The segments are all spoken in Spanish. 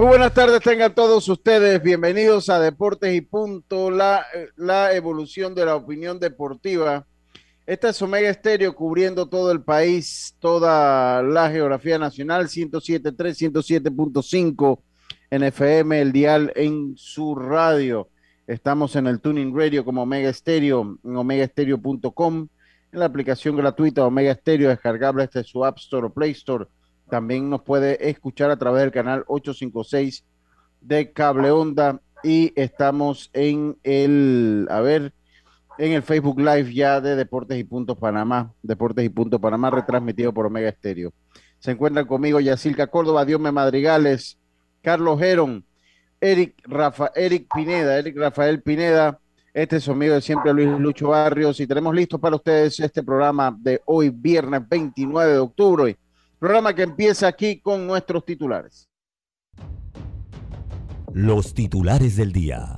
Muy buenas tardes, tengan todos ustedes bienvenidos a Deportes y Punto, la, la evolución de la opinión deportiva. Esta es Omega Estéreo cubriendo todo el país, toda la geografía nacional, 107.3, 107.5 en FM, el dial en su radio. Estamos en el Tuning Radio como Omega Estéreo, en omegaestereo.com, en la aplicación gratuita Omega Estéreo, descargable desde su App Store o Play Store también nos puede escuchar a través del canal 856 de Cable Onda. Y estamos en el, a ver, en el Facebook Live ya de Deportes y Puntos Panamá, Deportes y Puntos Panamá, retransmitido por Omega Estéreo. Se encuentran conmigo Yacilca Córdoba, Diome Madrigales, Carlos Geron, Eric, Rafa, Eric Pineda, Eric Rafael Pineda, este es su amigo de siempre Luis Lucho Barrios. Y tenemos listo para ustedes este programa de hoy, viernes 29 de octubre Programa que empieza aquí con nuestros titulares. Los titulares del día.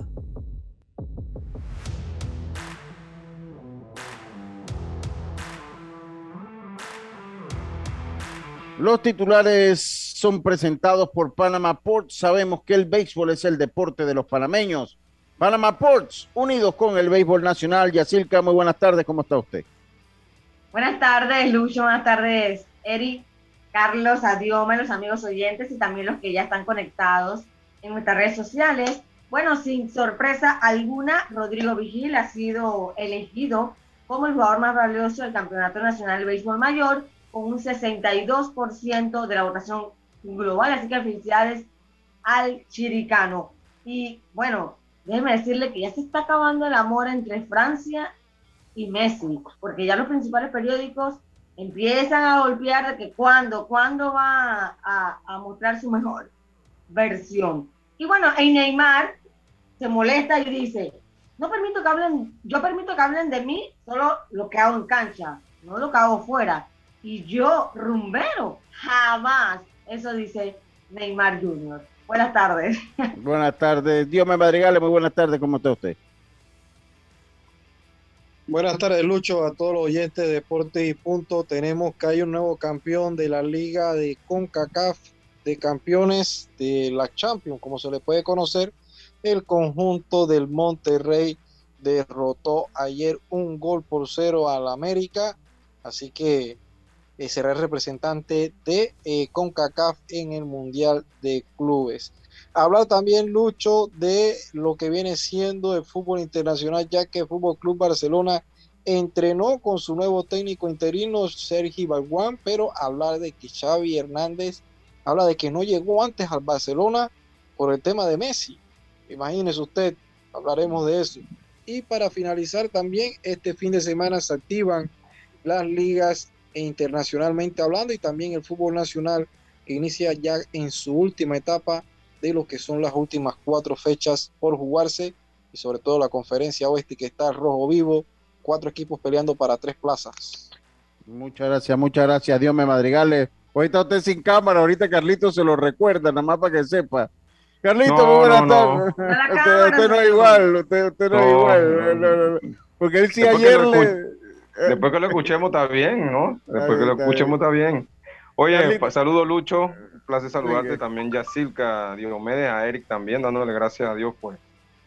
Los titulares son presentados por Panama Ports. Sabemos que el béisbol es el deporte de los panameños. Panama Ports, unidos con el béisbol nacional. Yacilca, muy buenas tardes, ¿cómo está usted? Buenas tardes, Lucho, buenas tardes, Eric. Carlos, Adiome, los amigos oyentes y también los que ya están conectados en nuestras redes sociales. Bueno, sin sorpresa alguna, Rodrigo Vigil ha sido elegido como el jugador más valioso del Campeonato Nacional de Béisbol Mayor, con un 62% de la votación global. Así que felicidades al chiricano. Y bueno, déjeme decirle que ya se está acabando el amor entre Francia y Messi, porque ya los principales periódicos empiezan a golpear de que cuándo, cuándo va a, mostrar su mejor versión. Y bueno, en Neymar se molesta y dice, no permito que hablen, yo permito que hablen de mí solo lo que hago en cancha, no lo que hago fuera. Y yo, rumbero, jamás. Eso dice Neymar Jr. Buenas tardes. Buenas tardes. Dios me madrigale, muy buenas tardes. ¿Cómo está usted? Buenas tardes, Lucho, a todos los oyentes de Deportes y Punto. Tenemos que hay un nuevo campeón de la Liga de CONCACAF de Campeones de la Champions, como se le puede conocer. El conjunto del Monterrey derrotó ayer un gol por cero al América, así que eh, será el representante de eh, CONCACAF en el Mundial de Clubes. Hablar también, Lucho, de lo que viene siendo el fútbol internacional, ya que el Fútbol Club Barcelona entrenó con su nuevo técnico interino, Sergi Balguán, pero hablar de que Xavi Hernández habla de que no llegó antes al Barcelona por el tema de Messi. Imagínese usted, hablaremos de eso. Y para finalizar también, este fin de semana se activan las ligas internacionalmente hablando y también el fútbol nacional que inicia ya en su última etapa de lo que son las últimas cuatro fechas por jugarse y sobre todo la conferencia oeste que está rojo vivo, cuatro equipos peleando para tres plazas. Muchas gracias, muchas gracias. Dios me madrigales. Hoy está usted sin cámara, ahorita Carlito se lo recuerda, nada más para que sepa. Carlito, muy buenas tardes. Usted, no es igual, usted, no, es igual. Porque él sí ayer Después que lo escuchemos está bien, ¿no? Después que lo escuchemos está bien. Oye, saludo Lucho, placer saludarte también, Yacilca, Diomedes, a Eric también, dándole gracias a Dios, pues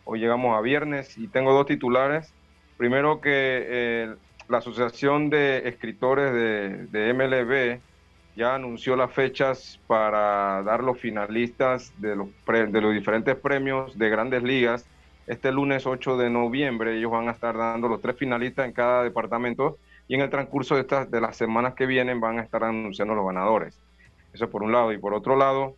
hoy llegamos a viernes y tengo dos titulares. Primero que eh, la Asociación de Escritores de, MLB ya anunció las fechas para dar los finalistas de los, de los diferentes premios de grandes ligas. Este lunes 8 de noviembre ellos van a estar dando los tres finalistas en cada departamento y en el transcurso de, estas, de las semanas que vienen van a estar anunciando los ganadores. Eso por un lado. Y por otro lado,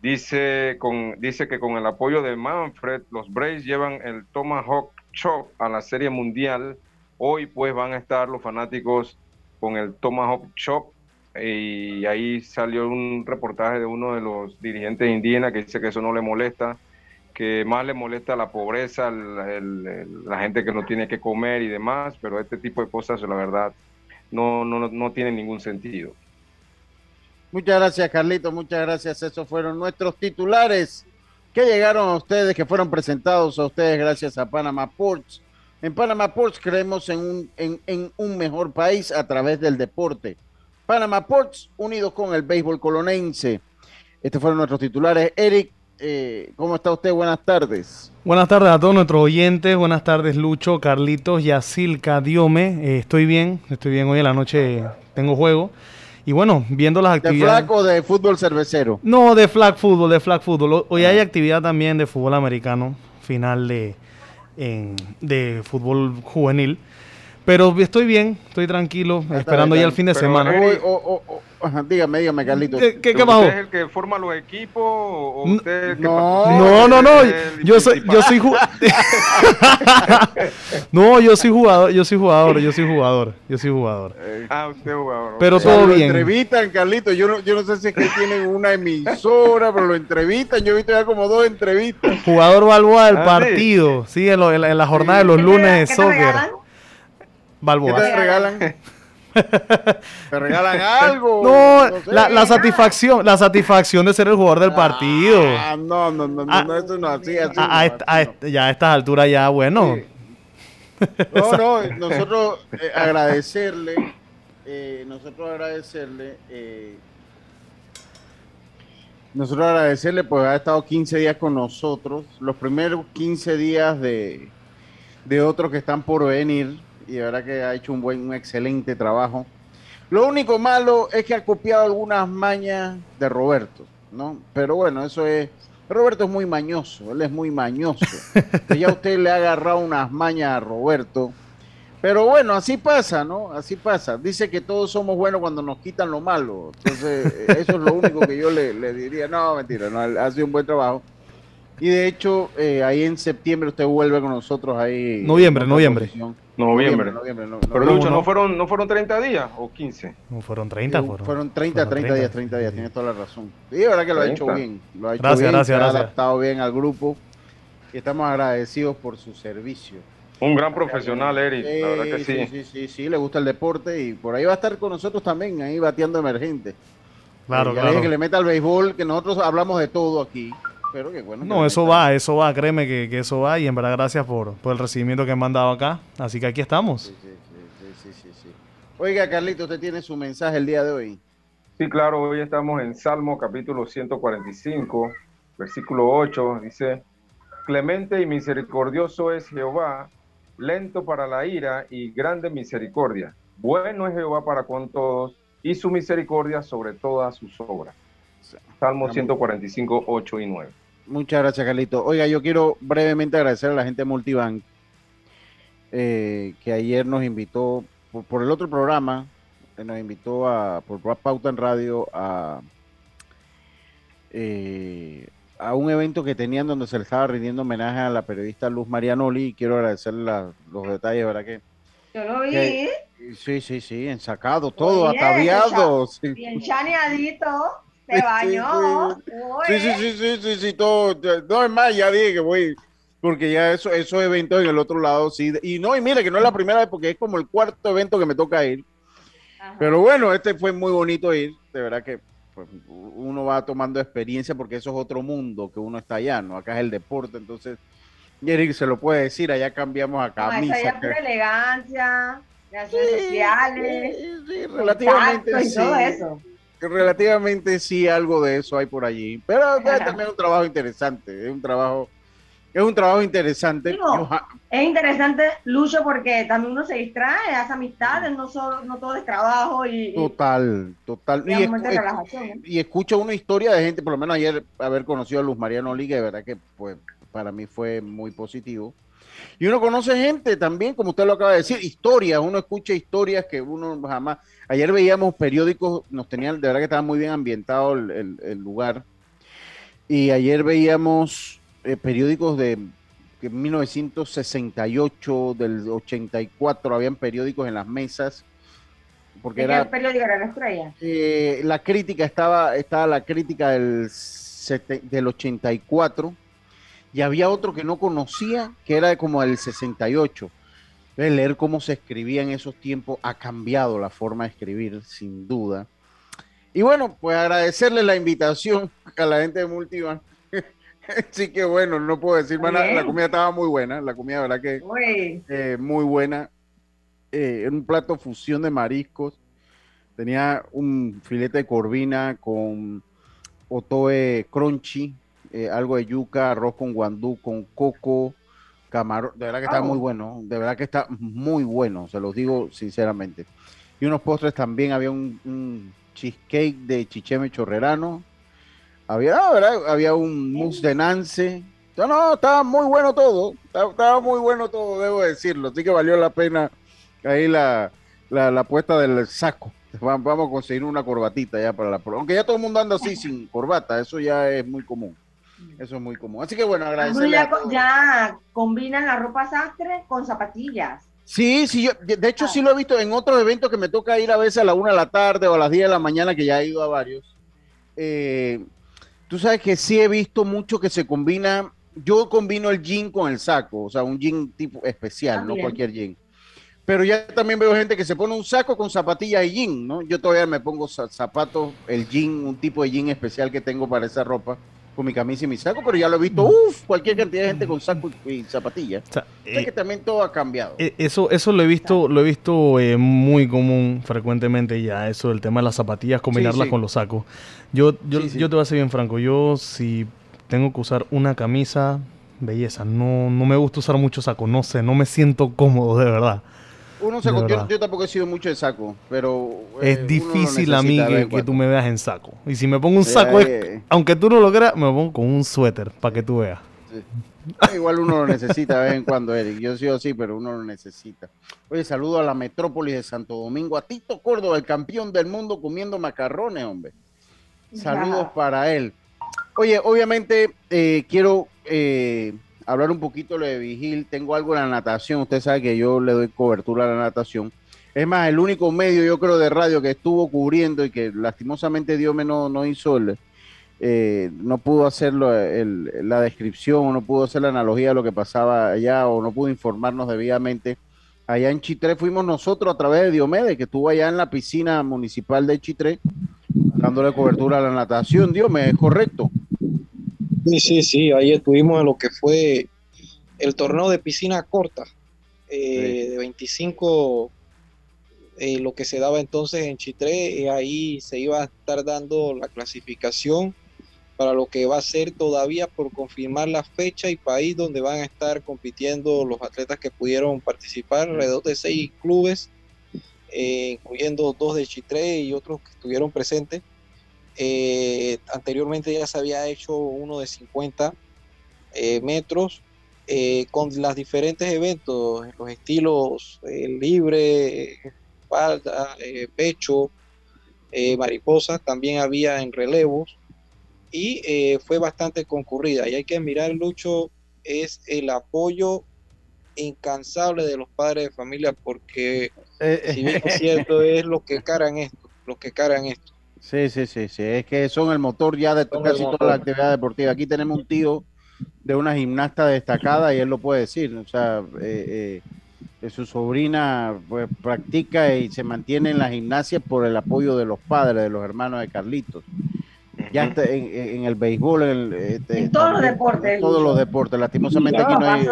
dice, con, dice que con el apoyo de Manfred, los Braves llevan el Tomahawk Chop a la Serie Mundial. Hoy pues van a estar los fanáticos con el Tomahawk Chop y ahí salió un reportaje de uno de los dirigentes indígenas que dice que eso no le molesta, que más le molesta la pobreza, la gente que no tiene que comer y demás, pero este tipo de cosas, la verdad, no, no, no tiene ningún sentido. Muchas gracias, Carlito, muchas gracias. Esos fueron nuestros titulares que llegaron a ustedes, que fueron presentados a ustedes gracias a Panama Ports. En Panama Ports creemos en un, en un mejor país a través del deporte. Panama Ports, unidos con el béisbol colonense. Estos fueron nuestros titulares. Eric, eh, ¿cómo está usted? Buenas tardes. Buenas tardes a todos nuestros oyentes. Buenas tardes, Lucho, Carlitos, Yacilca, Diome. Eh, estoy bien, estoy bien. Hoy en la noche tengo juego. Y bueno, viendo las actividades. ¿De flag o de fútbol cervecero? No, de flag fútbol, de flag fútbol. Hoy hay ah. actividad también de fútbol americano, final de, de fútbol juvenil. Pero estoy bien, estoy tranquilo, esperando ya el fin de semana. dígame, dígame, Carlito. ¿Qué, qué, ¿Usted es el que forma los equipos o usted que no, no, no, yo soy, yo soy No, yo soy jugador, yo soy jugador, yo soy jugador, yo soy jugador. Ah, usted es jugador. Pero todo bien. Lo entrevistan, Carlito, yo no, yo no sé si es que tienen una emisora, pero lo entrevistan, yo he visto ya como dos entrevistas. Jugador Balboa del ah, partido, sí, en, en, la jornada de los lunes de soccer. Balboa. ¿Qué te regalan? ¿Te regalan algo? No, la, satisfacción, la satisfacción de ser el jugador del partido. Ah, no, no, no, no, ah, eso no así, así ya a estas alturas ya, bueno. No, no, nosotros eh, agradecerle, eh, nosotros agradecerle, eh, nosotros agradecerle pues ha estado 15 días con nosotros, los primeros 15 días de, de otros que están por venir, y de verdad que ha hecho un buen, un excelente trabajo. Lo único malo es que ha copiado algunas mañas de Roberto, ¿no? Pero bueno, eso es. Roberto es muy mañoso, él es muy mañoso. ya usted le ha agarrado unas mañas a Roberto. Pero bueno, así pasa, ¿no? Así pasa. Dice que todos somos buenos cuando nos quitan lo malo. Entonces, eso es lo único que yo le, le diría. No, mentira, no, ha sido un buen trabajo. Y de hecho, eh, ahí en septiembre usted vuelve con nosotros ahí. Noviembre, noviembre. Noviembre. noviembre no, Pero Lucho, ¿no fueron, ¿no fueron 30 días o 15? No, fueron 30. Fueron, fueron 30, 30, días, 30 días, tienes toda la razón. Y de verdad que lo ha hecho bien. Lo ha hecho gracias, bien, gracias, se gracias. ha adaptado bien al grupo. Y estamos agradecidos por su servicio. Un gran profesional, Eric, la verdad que sí. Sí, sí, sí, sí, le gusta el deporte y por ahí va a estar con nosotros también, ahí bateando emergente. Claro, claro. Que le meta al béisbol, que nosotros hablamos de todo aquí. Pero bueno. No, eso va, eso va, créeme que, que, eso va y en verdad gracias por, por el recibimiento que me han dado acá. Así que aquí estamos. Sí, sí, sí, sí, Oiga, Carlito, usted tiene su mensaje el día de hoy. Sí, claro, hoy estamos en Salmo capítulo 145, versículo 8, dice, Clemente y misericordioso es Jehová, lento para la ira y grande misericordia. Bueno es Jehová para con todos y su misericordia sobre todas sus obras. Salmo 145, 8 y 9. Muchas gracias, Carlito. Oiga, yo quiero brevemente agradecer a la gente de Multibank, eh, que ayer nos invitó por, el otro programa, eh, nos invitó a, por Pauta en Radio a, eh, a un evento que tenían donde se le estaba rindiendo homenaje a la periodista Luz Marianoli. Y quiero agradecerle los detalles, ¿verdad? Que, yo lo vi. sí, sí, sí, ensacado, todo, ataviado. Bien chaneadito. Se bañó. Sí, sí, sí, sí, sí, sí, todo. No, es más, ya dije que voy, porque ya eso, esos eventos en el otro lado, sí. Y no, y mire que no es la primera vez, porque es como el cuarto evento que me toca ir. Pero bueno, este fue muy bonito ir. De verdad que pues, uno va tomando experiencia porque eso es otro mundo que uno está allá, ¿no? Acá es el deporte, entonces. Eric se lo puede decir, allá cambiamos a camisa. No, allá por elegancia, las redes sociales, sí, relativamente sí. todo eso relativamente sí algo de eso hay por allí, pero también es un trabajo interesante, es un trabajo es un trabajo interesante. es interesante, Lucho, porque también uno se distrae, hace amistades, no, solo, no todo es trabajo. y Total, total. Y, y, escucha una historia de gente, por lo menos ayer haber conocido a Luz Mariano Liga, de verdad que pues para mí fue muy positivo. Y uno conoce gente también, como usted lo acaba de decir, historias, uno escucha historias que uno jamás... Ayer veíamos periódicos, nos tenían, de verdad que estaba muy bien ambientado el, lugar. Y ayer veíamos eh, periódicos de 1968, del 84, habían periódicos en las mesas. Porque era, ¿Qué periódico era la estrella? Eh, la crítica estaba, estaba la crítica del, del 84 y había otro que no conocía, que era como el 68. De leer cómo se escribía en esos tiempos ha cambiado la forma de escribir, sin duda. Y bueno, pues agradecerle la invitación a la gente de Multivan. sí que bueno, no puedo decir más nada. La comida estaba muy buena, la comida, verdad que eh, muy buena. Eh, un plato fusión de mariscos. Tenía un filete de corvina con otoe crunchy, eh, algo de yuca, arroz con guandú, con coco, camarón. De verdad que está muy bueno, de verdad que está muy bueno, se los digo sinceramente. Y unos postres también, había un, cheesecake de chicheme chorrerano, había, había un mousse de nance. No, no, estaba muy bueno todo, estaba, muy bueno todo, debo decirlo. Así que valió la pena ahí la, la, la puesta del saco. Vamos a conseguir una corbatita ya para la Aunque ya todo el mundo anda así sin corbata, eso ya es muy común. Eso es muy común. Así que bueno, agradecerle. Ya, ya combinan la ropa sastre con zapatillas. Sí, sí, yo, de hecho sí lo he visto en otros eventos que me toca ir a veces a la una de la tarde o a las 10 de la mañana, que ya he ido a varios. Eh, tú sabes que sí he visto mucho que se combina, yo combino el jean con el saco, o sea, un jean tipo especial, no cualquier jean. Pero ya también veo gente que se pone un saco con zapatillas y jean, ¿no? Yo todavía me pongo zapatos, el jean, un tipo de jean especial que tengo para esa ropa con mi camisa y mi saco, pero ya lo he visto, uff, cualquier cantidad de gente con saco y, zapatillas. O sea, que eh, también todo ha cambiado. Eh, eso, eso lo he visto, lo he visto eh, muy común frecuentemente ya, eso del tema de las zapatillas, combinarlas con los sacos. Yo, yo, yo te voy a ser bien franco, yo si tengo que usar una camisa, belleza, no, no me gusta usar mucho saco, no sé, no me siento cómodo de verdad. Uno yo, tampoco he sido mucho de saco, pero... Eh, es difícil a mí que, tú me veas en saco. Y si me pongo un saco, aunque tú no lo creas, me pongo con un suéter para que tú veas. Ah, igual uno lo necesita de vez en cuando, Eric. Yo soy así, pero uno lo necesita. Oye, saludo a la metrópolis de Santo Domingo, a Tito Córdoba, el campeón del mundo comiendo macarrones, hombre. Saludos para él. Oye, obviamente eh, quiero eh, hablar un poquito de Vigil. Tengo algo en la natación. Usted sabe que yo le doy cobertura a la natación. Es más, el único medio, yo creo, de radio que estuvo cubriendo y que lastimosamente Dios no, no hizo eh, no pudo hacer la descripción o no pudo hacer la analogía de lo que pasaba allá o no pudo informarnos debidamente. Allá en Chitré fuimos nosotros a través de Diomedes, que estuvo allá en la piscina municipal de Chitré, dándole cobertura a la natación. Diomedes, ¿correcto? Sí, sí, sí, ahí estuvimos en lo que fue el torneo de piscina corta, eh, de 25, eh, lo que se daba entonces en Chitré, eh, ahí se iba a estar dando la clasificación para lo que va a ser todavía por confirmar la fecha y país donde van a estar compitiendo los atletas que pudieron participar, alrededor de seis clubes, incluyendo dos de Chitré y otros que estuvieron presentes. Eh, anteriormente ya se había hecho uno de 50 eh, metros eh, con los diferentes eventos, los estilos libre, espalda, pecho, mariposa, también había en relevos y fue bastante concurrida. Y hay que mirar, Lucho, es el apoyo incansable de los padres de familia porque si bien es cierto es lo que cargan esto, los que cargan esto. Sí, sí, sí, sí. Es que son el motor ya de casi toda la actividad deportiva. Aquí tenemos un tío de una gimnasta destacada y él lo puede decir. O sea, eh, eh, su sobrina pues, practica y se mantiene en la gimnasia por el apoyo de los padres, de los hermanos de Carlitos. Ya está en, el béisbol, en, este, todos los deportes. todos los deportes. Lastimosamente aquí no hay.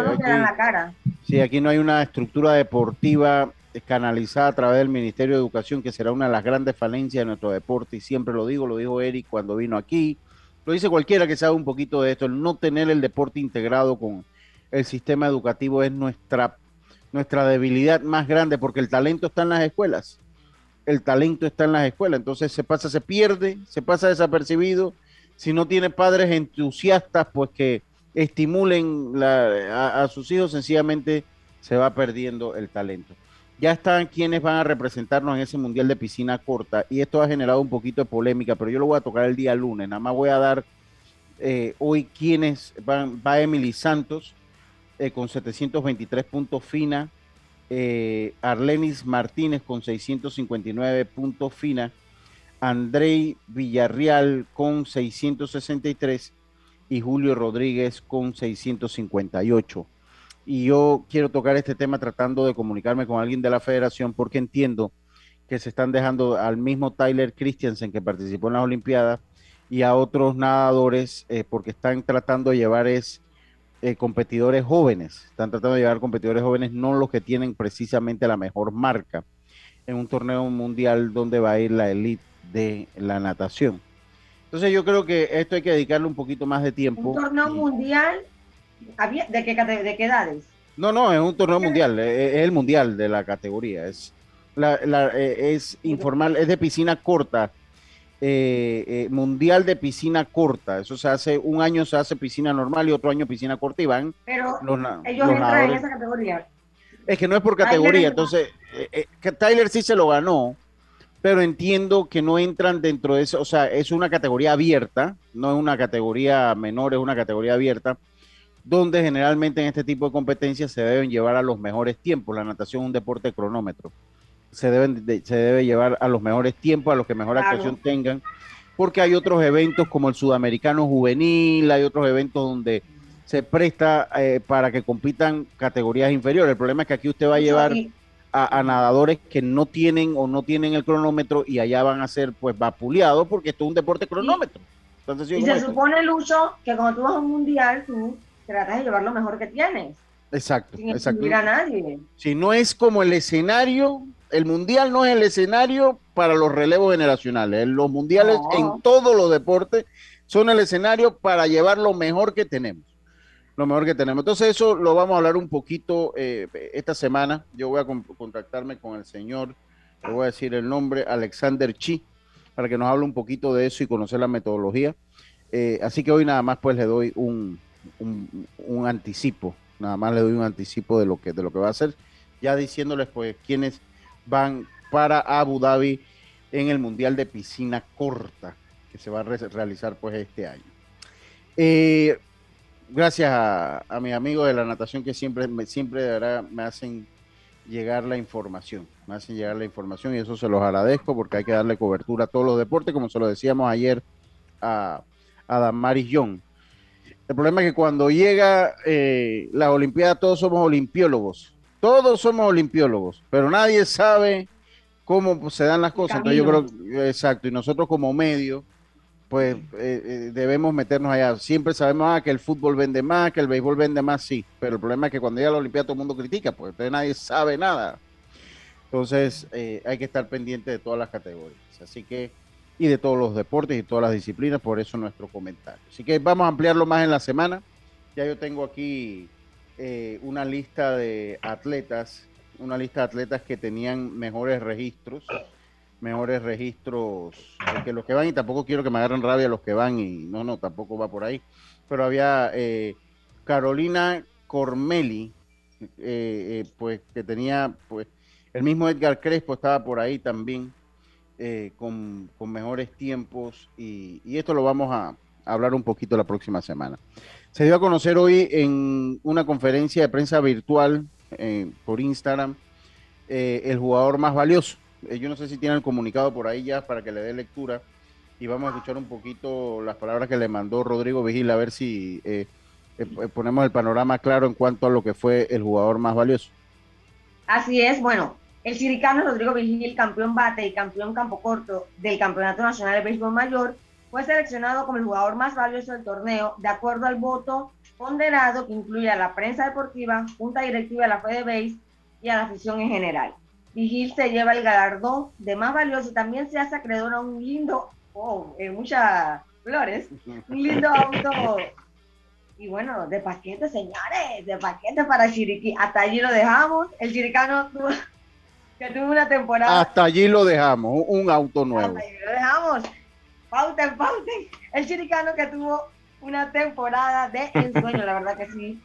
sí, aquí no hay una estructura deportiva canalizada a través del Ministerio de Educación, que será una de las grandes falencias de nuestro deporte, y siempre lo digo, lo dijo Eric cuando vino aquí, lo dice cualquiera que sabe un poquito de esto, el no tener el deporte integrado con, el sistema educativo es nuestra, nuestra debilidad más grande, porque el talento está en las escuelas. El talento está en las escuelas, entonces se pasa, se pierde, se pasa desapercibido. Si no tiene padres entusiastas, pues que estimulen a, sus hijos, sencillamente se va perdiendo el talento. Ya están quienes van a representarnos en ese mundial de piscina corta y esto ha generado un poquito de polémica, pero yo lo voy a tocar el día lunes. Nada más voy a dar eh, hoy quienes van. Va Emily Santos eh, con 723 puntos fina, eh, Arlenis Martínez con 659 puntos fina, Andrei Villarreal con 663 y Julio Rodríguez con 658. Y yo quiero tocar este tema tratando de comunicarme con alguien de la federación porque entiendo que se están dejando al mismo Tyler Christiansen que participó en las Olimpiadas y a otros nadadores eh, porque están tratando de llevar es eh, competidores jóvenes, están tratando de llevar competidores jóvenes, no los que tienen precisamente la mejor marca en un torneo mundial donde va a ir la elite de la natación. Entonces yo creo que esto hay que dedicarle un poquito más de tiempo. ¿Un torneo mundial? ¿De qué, de qué edades? No, no, es un torneo mundial, es, el mundial de la categoría, es, la, eh, es informal, es de piscina corta, eh, eh, mundial de piscina corta, eso se hace, un año se hace piscina normal y otro año piscina corta y van Pero ellos entran en esa categoría. Es que no es por categoría, entonces, que Tyler sí se lo ganó, pero entiendo que no entran dentro de eso, o sea, es una categoría abierta, no es una categoría menor, es una categoría abierta, donde generalmente en este tipo de competencias se deben llevar a los mejores tiempos. La natación es un deporte cronómetro. Se, deben se debe llevar a los mejores tiempos, a los que mejor actuación tengan, porque hay otros eventos como el sudamericano juvenil, hay otros eventos donde se presta eh, para que compitan categorías inferiores. El problema es que aquí usted va a llevar a, nadadores que no tienen o no tienen el cronómetro y allá van a ser pues vapuleados porque esto es un deporte cronómetro. y se supone, Lucho, que cuando tú vas a un mundial, tú tratas de llevar lo mejor que tienes. Exacto, sin exacto. a nadie. Si no es como el escenario, el mundial no es el escenario para los relevos generacionales. Los mundiales en todos los deportes son el escenario para llevar lo mejor que tenemos lo mejor que tenemos. Entonces eso lo vamos a hablar un poquito eh, esta semana. Yo voy a contactarme con el señor, le voy a decir el nombre, Alexander Chi, para que nos hable un poquito de eso y conocer la metodología. Eh, así que hoy nada más pues le doy un, un, anticipo, nada más le doy un anticipo de lo que de lo que va a hacer, ya diciéndoles pues quiénes van para Abu Dhabi en el Mundial de Piscina Corta que se va a realizar pues este año. Eh, gracias a, mis amigos de la natación que siempre, me, siempre me hacen llegar la información, me hacen llegar la información y eso se los agradezco porque hay que darle cobertura a todos los deportes, como se lo decíamos ayer a, a Damaris Young. El problema es que cuando llega eh, la Olimpiada todos somos olimpiólogos, todos somos olimpiólogos, pero nadie sabe cómo se dan las cosas. Entonces yo creo, exacto, y nosotros como medio, pues eh, eh, debemos meternos allá. Siempre sabemos ah, que el fútbol vende más, que el béisbol vende más, sí, pero el problema es que cuando llega la Olimpiada todo el mundo critica, pues nadie sabe nada. Entonces eh, hay que estar pendiente de todas las categorías, así que y de todos los deportes y todas las disciplinas, por eso nuestro comentario. Así que vamos a ampliarlo más en la semana. Ya yo tengo aquí una lista de atletas, una lista de atletas que tenían mejores registros mejores registros que los que van y tampoco quiero que me agarren rabia los que van y no, no, tampoco va por ahí. Pero había eh, Carolina Cormeli, eh, eh, pues que tenía, pues el mismo Edgar Crespo estaba por ahí también con, mejores tiempos y, esto lo vamos a, hablar un poquito la próxima semana. Se dio a conocer hoy en una conferencia de prensa virtual por Instagram el jugador más valioso eh, yo no sé si tiene el comunicado por ahí ya para que le dé lectura y vamos a escuchar un poquito las palabras que le mandó Rodrigo Vigil a ver si eh, eh, ponemos el panorama claro en cuanto a lo que fue el jugador más valioso. Así es, bueno, el ciricano Rodrigo Vigil, campeón bate y campeón campo corto del Campeonato Nacional de Béisbol Mayor, fue seleccionado como el jugador más valioso del torneo de acuerdo al voto ponderado que incluye a la prensa deportiva, junta directiva de la FedeBase y a la afición en general. Vigil se lleva el galardón de más valioso y también se hace acreedor a un lindo, oh, en muchas flores, un lindo auto Y bueno, de paquete, señores, de paquete para Chiriquí. Hasta allí lo dejamos. El chiricano que tuvo una temporada. Hasta allí lo dejamos, un auto nuevo. Hasta allí lo dejamos. Pauten, pauten. El chiricano que tuvo una temporada de ensueño, la verdad que sí.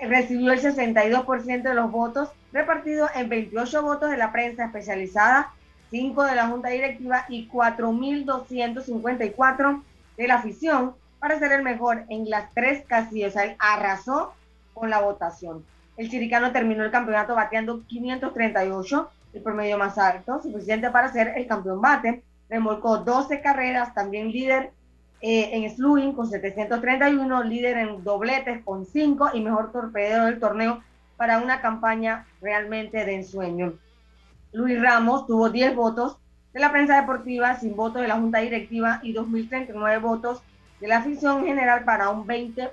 Recibió el 62% de los votos, repartido en 28 votos de la prensa especializada, 5 de la junta directiva y 4.254 de la afición para ser el mejor en las tres casillas. él arrasó con la votación. El chiricano terminó el campeonato bateando 538, el promedio más alto, suficiente para ser el campeón bate. Remolcó 12 carreras, también líder eh, en slugging con 731, líder en dobletes con 5 y mejor torpedero del torneo para una campaña realmente de ensueño. Luis Ramos tuvo 10 votos de la prensa deportiva, sin votos de la junta directiva y 2.039 votos de la afición general para un 20%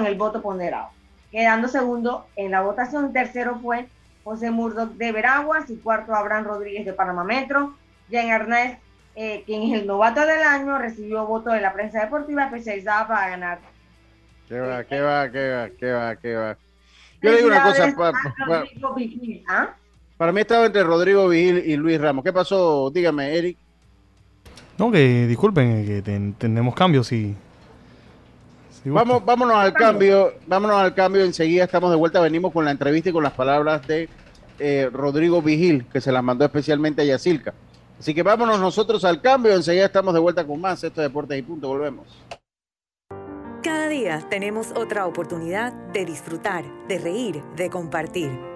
en el voto ponderado. Quedando segundo en la votación, tercero fue José Murdoch de Veraguas y cuarto Abraham Rodríguez de Panamá Metro. Jean Ernest, eh, quien es el novato del año, recibió voto de la prensa deportiva especializada para ganar. ¿Qué va, qué va, qué va, qué va, qué va? Yo le digo una cosa. ¿ah? Para, mí estaba entre Rodrigo Vigil y Luis Ramos. ¿Qué pasó? Dígame, Eric. No, que disculpen, que tenemos cambios y... Vamos, vámonos al cambio, vámonos al cambio, enseguida estamos de vuelta, venimos con la entrevista y con las palabras de eh, Rodrigo Vigil, que se las mandó especialmente a Yacilca. Así que vámonos nosotros al cambio, enseguida estamos de vuelta con más, esto es Deportes y Punto, volvemos. Cada día tenemos otra oportunidad de disfrutar, de reír, de compartir.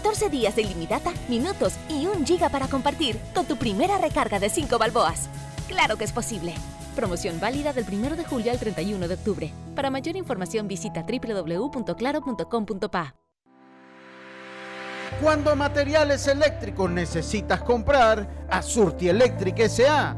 14 días de ilimitada, minutos y un giga para compartir con tu primera recarga de 5 balboas. Claro que es posible. Promoción válida del 1 de julio al 31 de octubre. Para mayor información visita www.claro.com.pa. Cuando materiales eléctricos necesitas comprar, a Surti Electric S.A.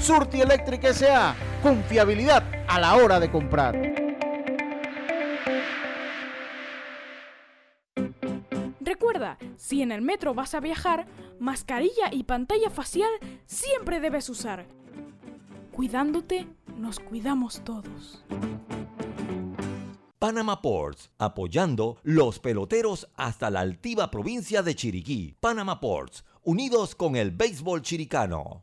Surti Electric S.A. Confiabilidad a la hora de comprar. Recuerda, si en el metro vas a viajar, mascarilla y pantalla facial siempre debes usar. Cuidándote, nos cuidamos todos. Panama Ports, apoyando los peloteros hasta la altiva provincia de Chiriquí. Panama Ports, unidos con el béisbol chiricano.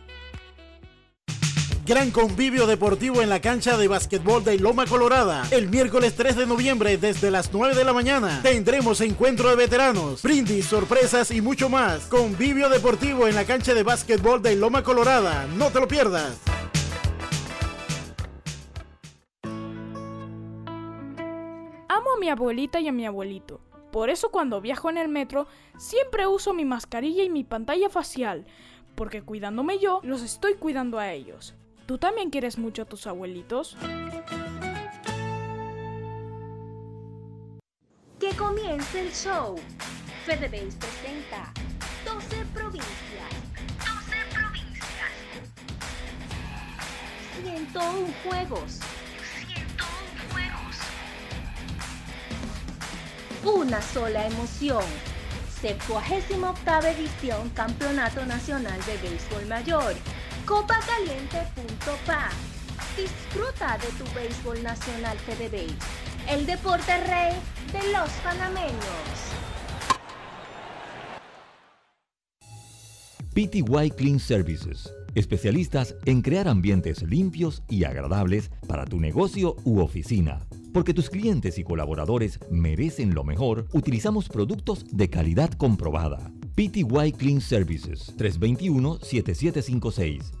Gran convivio deportivo en la cancha de básquetbol de Loma Colorada. El miércoles 3 de noviembre desde las 9 de la mañana tendremos encuentro de veteranos, brindis, sorpresas y mucho más. Convivio deportivo en la cancha de básquetbol de Loma Colorada. No te lo pierdas. Amo a mi abuelita y a mi abuelito. Por eso cuando viajo en el metro siempre uso mi mascarilla y mi pantalla facial, porque cuidándome yo, los estoy cuidando a ellos. ¿Tú también quieres mucho a tus abuelitos? Que comience el show. FedeBase presenta 12 provincias. 12 provincias. 101 juegos. 101 juegos. Una sola emoción. 78 edición Campeonato Nacional de Béisbol Mayor copacaliente.pa. Disfruta de tu béisbol nacional FedeBase, el deporte rey de los panameños. PTY Clean Services, especialistas en crear ambientes limpios y agradables para tu negocio u oficina. Porque tus clientes y colaboradores merecen lo mejor, utilizamos productos de calidad comprobada PTY Clean Services 321-7756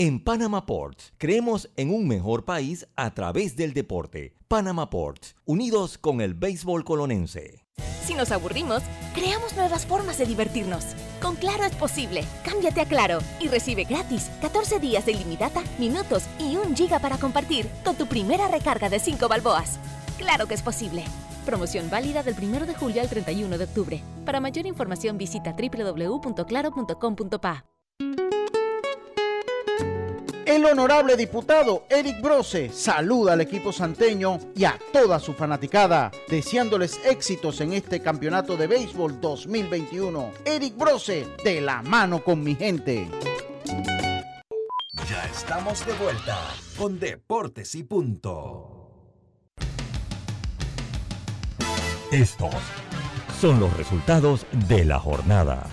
En Panama Ports, creemos en un mejor país a través del deporte. Panama Ports, unidos con el béisbol colonense. Si nos aburrimos, creamos nuevas formas de divertirnos. Con Claro es posible. Cámbiate a Claro y recibe gratis 14 días de ilimitada, minutos y un giga para compartir con tu primera recarga de 5 balboas. Claro que es posible. Promoción válida del 1 de julio al 31 de octubre. Para mayor información visita www.claro.com.pa. El honorable diputado Eric Brose saluda al equipo santeño y a toda su fanaticada, deseándoles éxitos en este campeonato de béisbol 2021. Eric Brose, de la mano con mi gente. Ya estamos de vuelta con Deportes y Punto. Estos son los resultados de la jornada.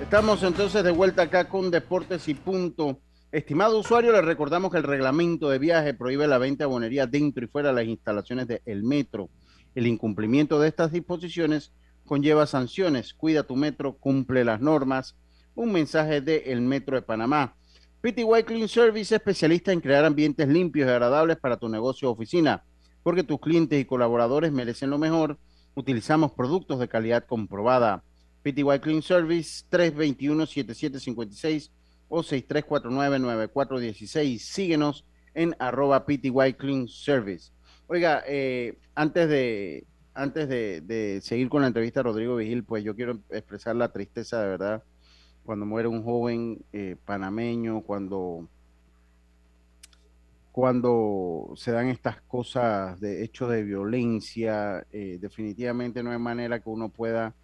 Estamos entonces de vuelta acá con Deportes y Punto. Estimado usuario, le recordamos que el reglamento de viaje prohíbe la venta de bonería dentro y fuera de las instalaciones del metro. El incumplimiento de estas disposiciones conlleva sanciones. Cuida tu metro, cumple las normas. Un mensaje de El Metro de Panamá. PTY Clean Service, especialista en crear ambientes limpios y agradables para tu negocio o oficina. Porque tus clientes y colaboradores merecen lo mejor, utilizamos productos de calidad comprobada. PTY Clean Service 321-7756 o 6349-9416. Síguenos en arroba PTY Clean Service. Oiga, eh, antes, de, antes de, seguir con la entrevista a Rodrigo Vigil, pues yo quiero expresar la tristeza de verdad cuando muere un joven eh, panameño, cuando, cuando se dan estas cosas de hechos de violencia, eh, definitivamente no hay manera que uno pueda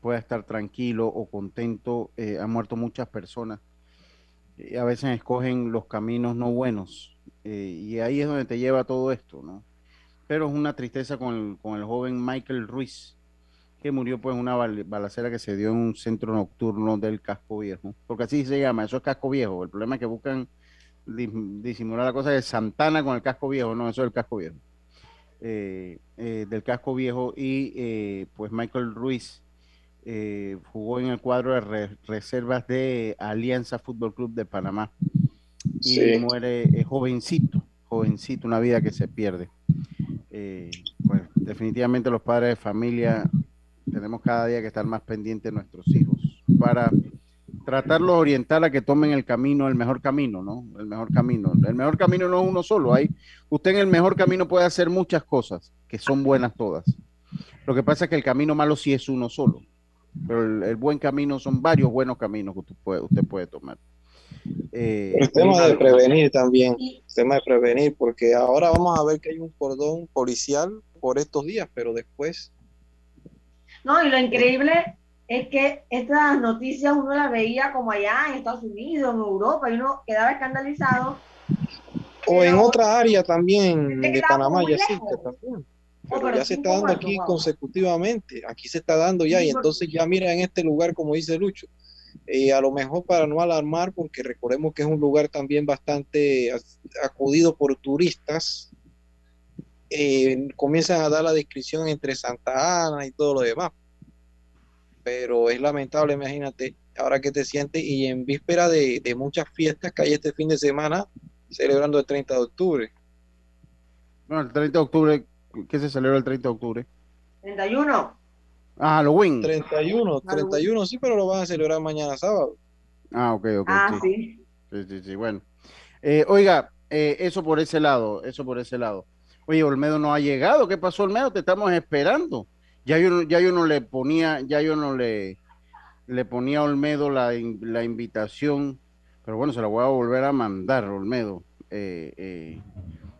pueda estar tranquilo o contento. Eh, han muerto muchas personas. y a veces escogen los caminos no buenos. Eh, y ahí es donde te lleva todo esto, ¿no? Pero es una tristeza con el, con el joven Michael Ruiz, que murió pues una balacera que se dio en un centro nocturno del casco viejo. Porque así se llama, eso es casco viejo. El problema es que buscan disimular la cosa de Santana con el casco viejo, no, eso es el casco viejo. Eh, del casco viejo y pues Michael Ruiz eh, jugó en el cuadro de reservas de Alianza Fútbol Club de Panamá y muere eh, jovencito, jovencito, una vida que se pierde. Eh, definitivamente los padres de familia tenemos cada día que estar más pendientes de nuestros hijos para tratarlos de orientar a que tomen el camino, el mejor camino, ¿no? El mejor camino. El mejor camino no es uno solo. Hay, usted en el mejor camino puede hacer muchas cosas, que son buenas todas. Lo que pasa es que el camino malo sí es uno solo. Pero el, buen camino son varios buenos caminos que usted puede, usted puede tomar. Eh, el tema de prevenir también, el tema de prevenir, porque ahora vamos a ver que hay un cordón policial por estos días, pero después... No, y lo increíble es que estas noticias uno las veía como allá en Estados Unidos, en Europa, y uno quedaba escandalizado. O en otra área también de Panamá, ya sí, también. Pero, ya se está dando aquí consecutivamente, aquí se está dando ya, y entonces ya mira en este lugar, como dice Lucho, eh, a lo mejor para no alarmar, porque recordemos que es un lugar también bastante acudido por turistas, eh, comienzan a dar la descripción entre Santa Ana y todo lo demás. Pero es lamentable, imagínate, ahora que te sientes y en víspera de, de muchas fiestas que hay este fin de semana, celebrando el 30 de octubre. Bueno, el 30 de octubre, ¿qué se celebra el 30 de octubre? 31. Ah, Halloween. 31, 31 sí, pero lo van a celebrar mañana sábado. Ah, ok, ok. Ah, sí. Sí, sí, sí, bueno. Eh, oiga, eh, eso por ese lado, eso por ese lado. Oye, Olmedo no ha llegado. ¿Qué pasó, Olmedo? Te estamos esperando. Ya yo, ya yo no le ponía, ya yo no le, le ponía a Olmedo la, la invitación, pero bueno, se la voy a volver a mandar, Olmedo. Eh,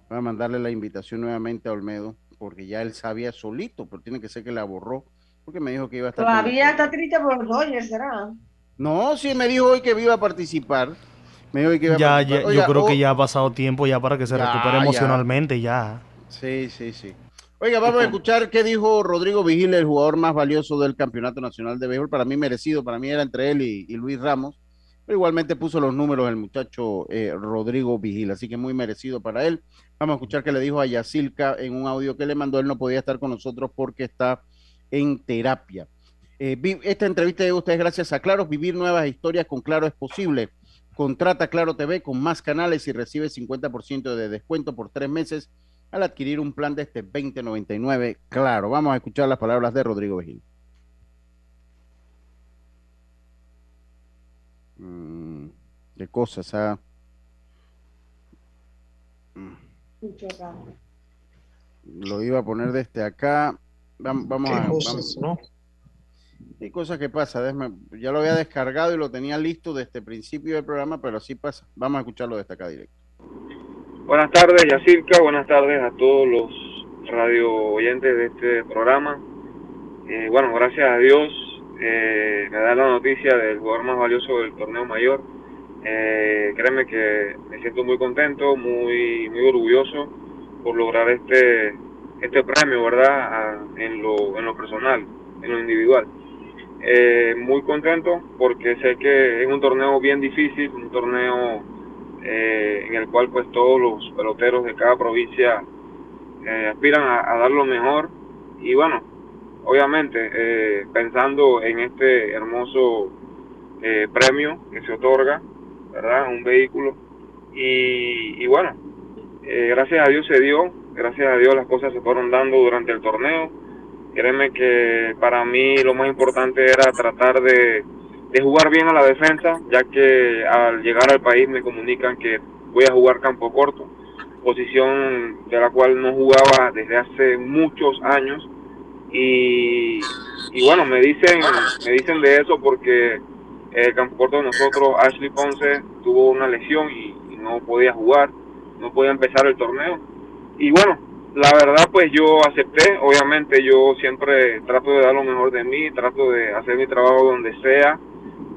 voy a mandarle la invitación nuevamente a Olmedo, porque ya él sabía solito, pero tiene que ser que la borró porque me dijo que iba a estar. Todavía está triste por los Dodgers, ¿será? No, sí, me dijo hoy que iba a participar. Me dijo que iba ya, a participar. Ya, yo creo que oh. ya ha pasado tiempo ya para que se recupere emocionalmente ya. Sí, sí, sí. Oiga, vamos a escuchar qué dijo Rodrigo Vigil, el jugador más valioso del Campeonato Nacional de Béisbol. Para mí merecido, para mí era entre él y, Luis Ramos. Pero igualmente puso los números el muchacho eh, Rodrigo Vigil, así que muy merecido para él. Vamos a escuchar qué le dijo a Yacilca en un audio que le mandó. Él no podía estar con nosotros porque está en terapia. Eh, esta entrevista de ustedes gracias a Claro. Vivir nuevas historias con Claro es posible. Contrata Claro TV con más canales y recibe 50% de descuento por tres meses al adquirir un plan de este 2099. Claro, vamos a escuchar las palabras de Rodrigo Vegil. Mm, ¿Qué cosas? Ah? Lo iba a poner desde acá. Vamos, a. Cosas, ¿no? Hay cosas que pasan. Ya lo había descargado y lo tenía listo desde el principio del programa, pero así pasa. Vamos a escucharlo desde acá directo. Buenas tardes, Yacirca. Buenas tardes a todos los radio oyentes de este programa. Eh, bueno, gracias a Dios eh, me da la noticia del jugador más valioso del torneo mayor. Eh, créeme que me siento muy contento, muy, muy orgulloso por lograr este este premio, ¿verdad? en, lo, en lo personal, en lo individual. Eh, muy contento porque sé que es un torneo bien difícil, un torneo eh, en el cual pues todos los peloteros de cada provincia eh, aspiran a, dar lo mejor y bueno, obviamente pensando en este hermoso premio que se otorga, ¿verdad? Un vehículo y, y bueno, gracias a Dios se dio, gracias a Dios las cosas se fueron dando durante el torneo. Créeme que para mí lo más importante era tratar de, jugar bien a la defensa, ya que al llegar al país me comunican que voy a jugar campo corto, posición de la cual no jugaba desde hace muchos años. Y, bueno, me dicen, me dicen de eso porque el campo corto de nosotros, Ashley Ponce, tuvo una lesión y no podía jugar, no podía empezar el torneo y bueno, la verdad pues yo acepté, obviamente yo siempre trato de dar lo mejor de mí, trato de hacer mi trabajo donde sea.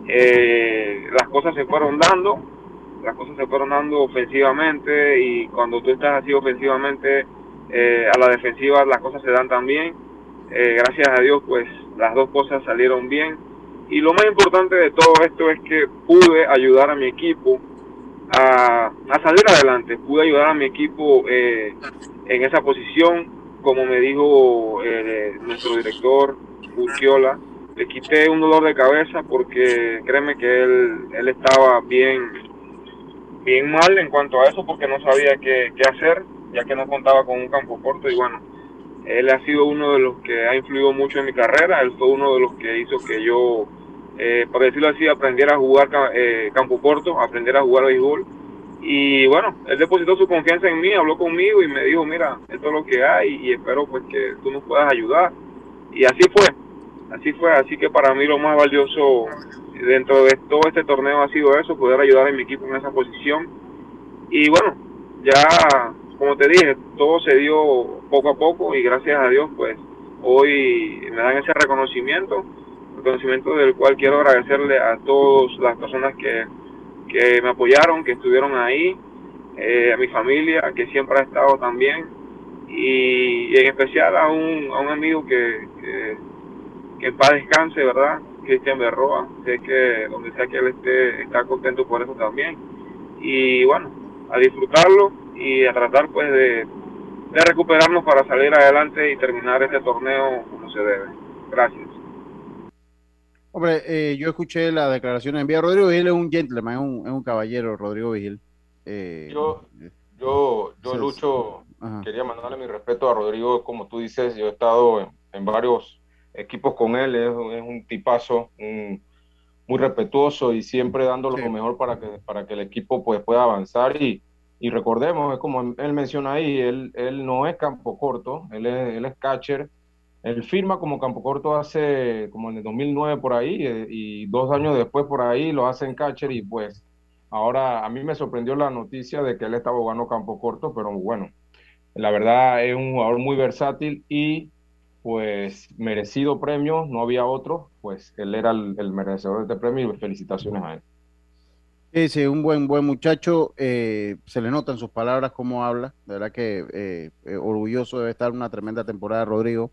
Eh, las cosas se fueron dando, las cosas se fueron dando ofensivamente y cuando tú estás así ofensivamente eh, a la defensiva las cosas se dan también. Eh, gracias a Dios pues las dos cosas salieron bien y lo más importante de todo esto es que pude ayudar a mi equipo a, salir adelante. Pude ayudar a mi equipo eh, en esa posición, como me dijo eh, nuestro director Urquiola. Le quité un dolor de cabeza porque créeme que él, él estaba bien, bien mal en cuanto a eso porque no sabía qué, qué hacer, ya que no contaba con un campo corto y bueno, Él ha sido uno de los que ha influido mucho en mi carrera, él fue uno de los que hizo que yo, eh, para decirlo así, aprendiera a jugar eh, campo corto, aprender a jugar béisbol. Y bueno, él depositó su confianza en mí, habló conmigo y me dijo, mira, esto es lo que hay y espero pues que tú nos puedas ayudar. Y así fue, así fue, así que para mí lo más valioso dentro de todo este torneo ha sido eso, poder ayudar a mi equipo en esa posición. Y bueno, ya como te dije, todo se dio poco a poco y gracias a Dios, pues hoy me dan ese reconocimiento, reconocimiento del cual quiero agradecerle a todas las personas que, que me apoyaron, que estuvieron ahí, eh, a mi familia, que siempre ha estado también, y, en especial a un, a un amigo que, que, en paz descanse, ¿verdad? Cristian Berroa, sé que donde sea que él esté, está contento por eso también. Y bueno, a disfrutarlo y a tratar pues de, recuperarnos para salir adelante y terminar este torneo como se debe. Gracias. Hombre, eh, yo escuché la declaración de envía. Rodrigo Vigil es un gentleman, es un, es un caballero, Rodrigo Vigil. Eh, yo, yo, yo Lucho, quería mandarle mi respeto a Rodrigo, como tú dices, yo he estado en, varios equipos con él, es, un tipazo, muy respetuoso y siempre dando lo mejor para que, para que el equipo pues, pueda avanzar y, y recordemos, es como él menciona ahí, él, él no es campo corto, él es, él es catcher. Él firma como campo corto hace como en el 2009 por ahí eh, y dos años después por ahí lo hace en catcher y pues ahora a mí me sorprendió la noticia de que él estaba jugando campo corto, pero bueno, la verdad es un jugador muy versátil y pues merecido premio, no había otro, pues él era el, el merecedor de este premio y felicitaciones a él. Sí, un buen, buen muchacho. Eh, se le nota en sus palabras cómo habla. De verdad que eh, eh, orgulloso debe estar una tremenda temporada, Rodrigo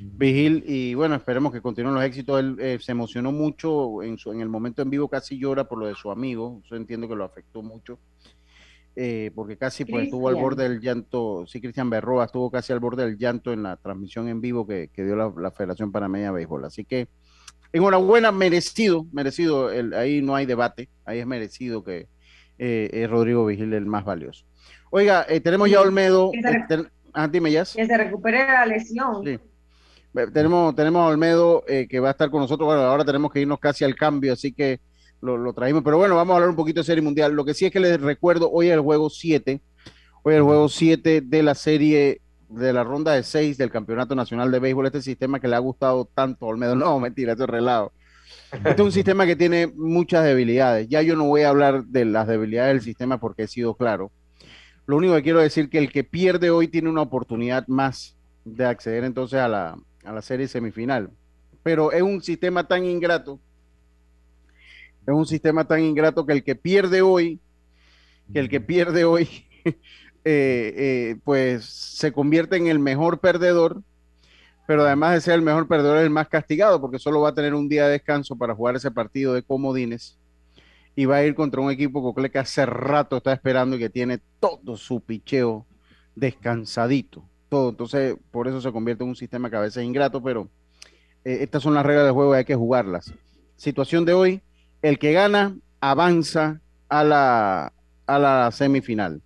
Vigil. Y bueno, esperemos que continúen los éxitos. Él se emocionó mucho en, su, en el momento en vivo, casi llora por lo de su amigo. Yo entiendo que lo afectó mucho. porque casi pues estuvo al borde del llanto. Sí, Cristian Berroa estuvo casi al borde del llanto en la transmisión en vivo que, dio la, la Federación Panameña de Béisbol. Así que Enhorabuena, merecido, merecido, el, ahí no hay debate, ahí es merecido que eh, es Rodrigo Vigil el más valioso. Oiga, eh, tenemos ya Olmedo, que ah, dime. Que se recupere la lesión. Sí. Tenemos, tenemos a Olmedo eh, que va a estar con nosotros, bueno, ahora tenemos que irnos casi al cambio, así que lo, lo traímos, pero bueno, vamos a hablar un poquito de Serie Mundial. Lo que sí es que les recuerdo, hoy es el juego 7, hoy es el juego 7 de la Serie de la ronda de seis del Campeonato Nacional de Béisbol, este sistema que le ha gustado tanto Olmedo. No, mentira, esto es relajo. Este es un sistema que tiene muchas debilidades. Ya yo no voy a hablar de las debilidades del sistema porque he sido claro. Lo único que quiero decir que el que pierde hoy tiene una oportunidad más de acceder entonces a la, a la serie semifinal. Pero es un sistema tan ingrato, es un sistema tan ingrato que el que pierde hoy, que el que pierde hoy Eh, eh, pues se convierte en el mejor perdedor, pero además de ser el mejor perdedor, es el más castigado, porque solo va a tener un día de descanso para jugar ese partido de comodines y va a ir contra un equipo que hace rato está esperando y que tiene todo su picheo descansadito. Todo. Entonces, por eso se convierte en un sistema que a veces es ingrato, pero eh, estas son las reglas del juego y hay que jugarlas. Situación de hoy, el que gana avanza a la, a la semifinal.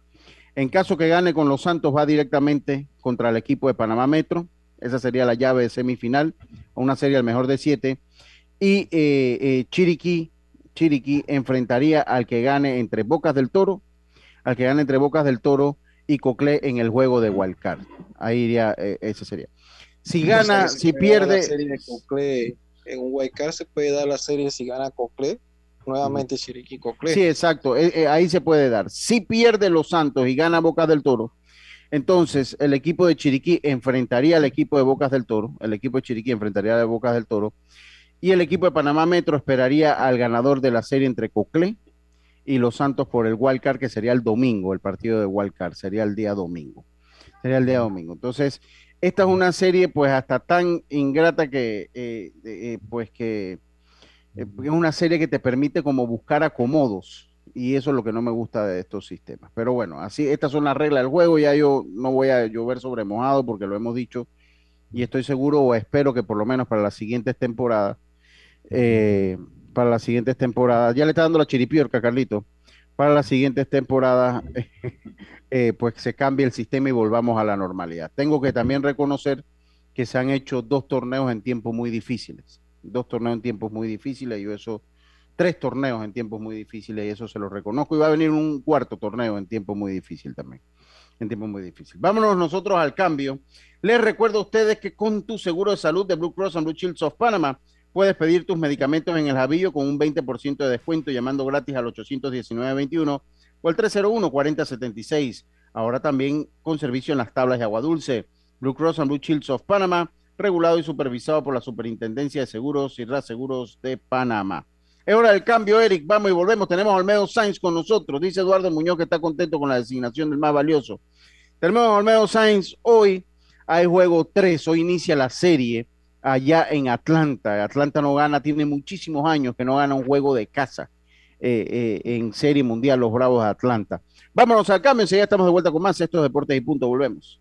En caso que gane con los Santos, va directamente contra el equipo de Panamá Metro. Esa sería la llave de semifinal, una serie al mejor de siete. Y eh, eh, Chiriquí, Chiriquí enfrentaría al que gane entre Bocas del Toro, al que gane entre Bocas del Toro y Coclé en el juego de Wildcard. Ahí iría, eh, ese sería. Si gana, si pierde. en un Wildcard se puede dar la serie si gana Coclé nuevamente Chiriquí Coclé. Sí, exacto, eh, eh, ahí se puede dar. Si pierde los Santos y gana Bocas del Toro, entonces el equipo de Chiriquí enfrentaría al equipo de Bocas del Toro, el equipo de Chiriquí enfrentaría a Bocas del Toro, y el equipo de Panamá Metro esperaría al ganador de la serie entre Coclé y los Santos por el Wildcard, que sería el domingo, el partido de Wildcard, sería el día domingo. Sería el día domingo. Entonces, esta es una serie pues hasta tan ingrata que, eh, pues que es una serie que te permite como buscar acomodos y eso es lo que no me gusta de estos sistemas. Pero bueno, así estas son las reglas del juego, ya yo no voy a llover sobre mojado porque lo hemos dicho y estoy seguro o espero que por lo menos para las siguientes temporadas, eh, para las siguientes temporadas, ya le está dando la chiripiorca, Carlito, para las siguientes temporadas eh, pues se cambie el sistema y volvamos a la normalidad. Tengo que también reconocer que se han hecho dos torneos en tiempos muy difíciles, dos torneos en tiempos muy difíciles, y eso, tres torneos en tiempos muy difíciles, y eso se lo reconozco, y va a venir un cuarto torneo en tiempo muy difícil también, en tiempos muy difícil. Vámonos nosotros al cambio. Les recuerdo a ustedes que con tu seguro de salud de Blue Cross and Blue Shields of Panama, puedes pedir tus medicamentos en el Javillo con un 20% de descuento llamando gratis al 819-21 o al 301-4076. Ahora también con servicio en las tablas de agua dulce. Blue Cross and Blue Shields of Panama, regulado y supervisado por la Superintendencia de Seguros y Reaseguros de Panamá. Es hora del cambio, Eric. Vamos y volvemos. Tenemos a Olmedo Sainz con nosotros. Dice Eduardo Muñoz que está contento con la designación del más valioso. Tenemos a Olmedo Sainz. Hoy hay juego 3. Hoy inicia la serie allá en Atlanta. Atlanta no gana, tiene muchísimos años que no gana un juego de casa eh, eh, en serie mundial, los Bravos de Atlanta. Vámonos al cambio, ya estamos de vuelta con más estos deportes y punto, volvemos.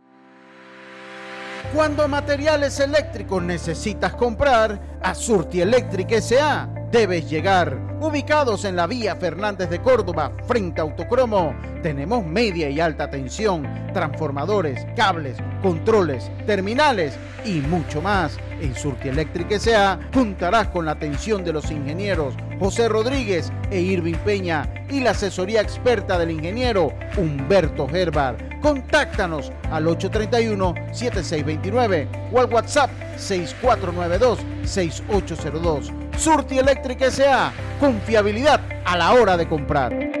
Cuando materiales eléctricos necesitas comprar, a Surti Electric S.A. debes llegar. Ubicados en la vía Fernández de Córdoba, frente a Autocromo, tenemos media y alta tensión, transformadores, cables, controles, terminales y mucho más. En Surti Electric S.A. juntarás con la atención de los ingenieros José Rodríguez e Irving Peña y la asesoría experta del ingeniero Humberto Gerbar. Contáctanos al 831-7629 o al WhatsApp 6492-6802. Surti Electric S.A. Confiabilidad a la hora de comprar.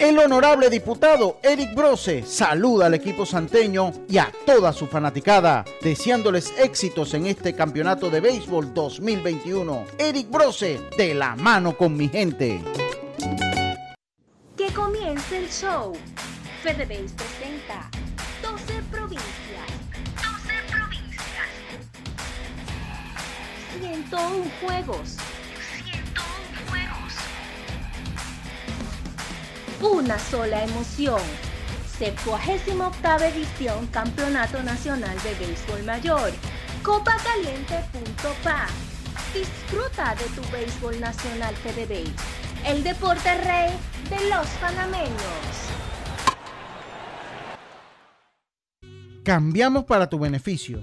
El honorable diputado Eric Brose saluda al equipo santeño y a toda su fanaticada, deseándoles éxitos en este campeonato de béisbol 2021. Eric Brose, de la mano con mi gente. Que comience el show. FedeBase presenta 12 provincias. 12 provincias. 101 juegos. Una sola emoción. 78 edición Campeonato Nacional de Béisbol Mayor. Copacaliente.pa. Disfruta de tu béisbol nacional FedeBase. El deporte rey de los panameños. Cambiamos para tu beneficio.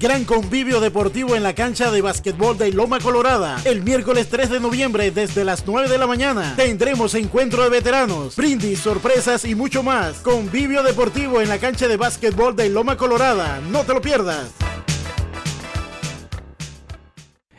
Gran convivio deportivo en la cancha de básquetbol de Loma Colorada. El miércoles 3 de noviembre desde las 9 de la mañana tendremos encuentro de veteranos, brindis, sorpresas y mucho más. Convivio deportivo en la cancha de básquetbol de Loma Colorada. No te lo pierdas.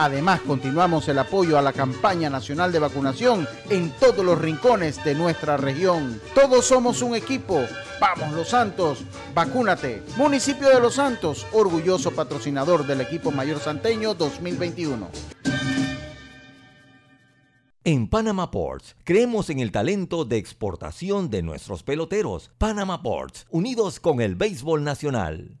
Además, continuamos el apoyo a la campaña nacional de vacunación en todos los rincones de nuestra región. Todos somos un equipo. Vamos Los Santos, vacúnate. Municipio de Los Santos, orgulloso patrocinador del equipo mayor santeño 2021. En Panama Ports, creemos en el talento de exportación de nuestros peloteros. Panama Ports, unidos con el béisbol nacional.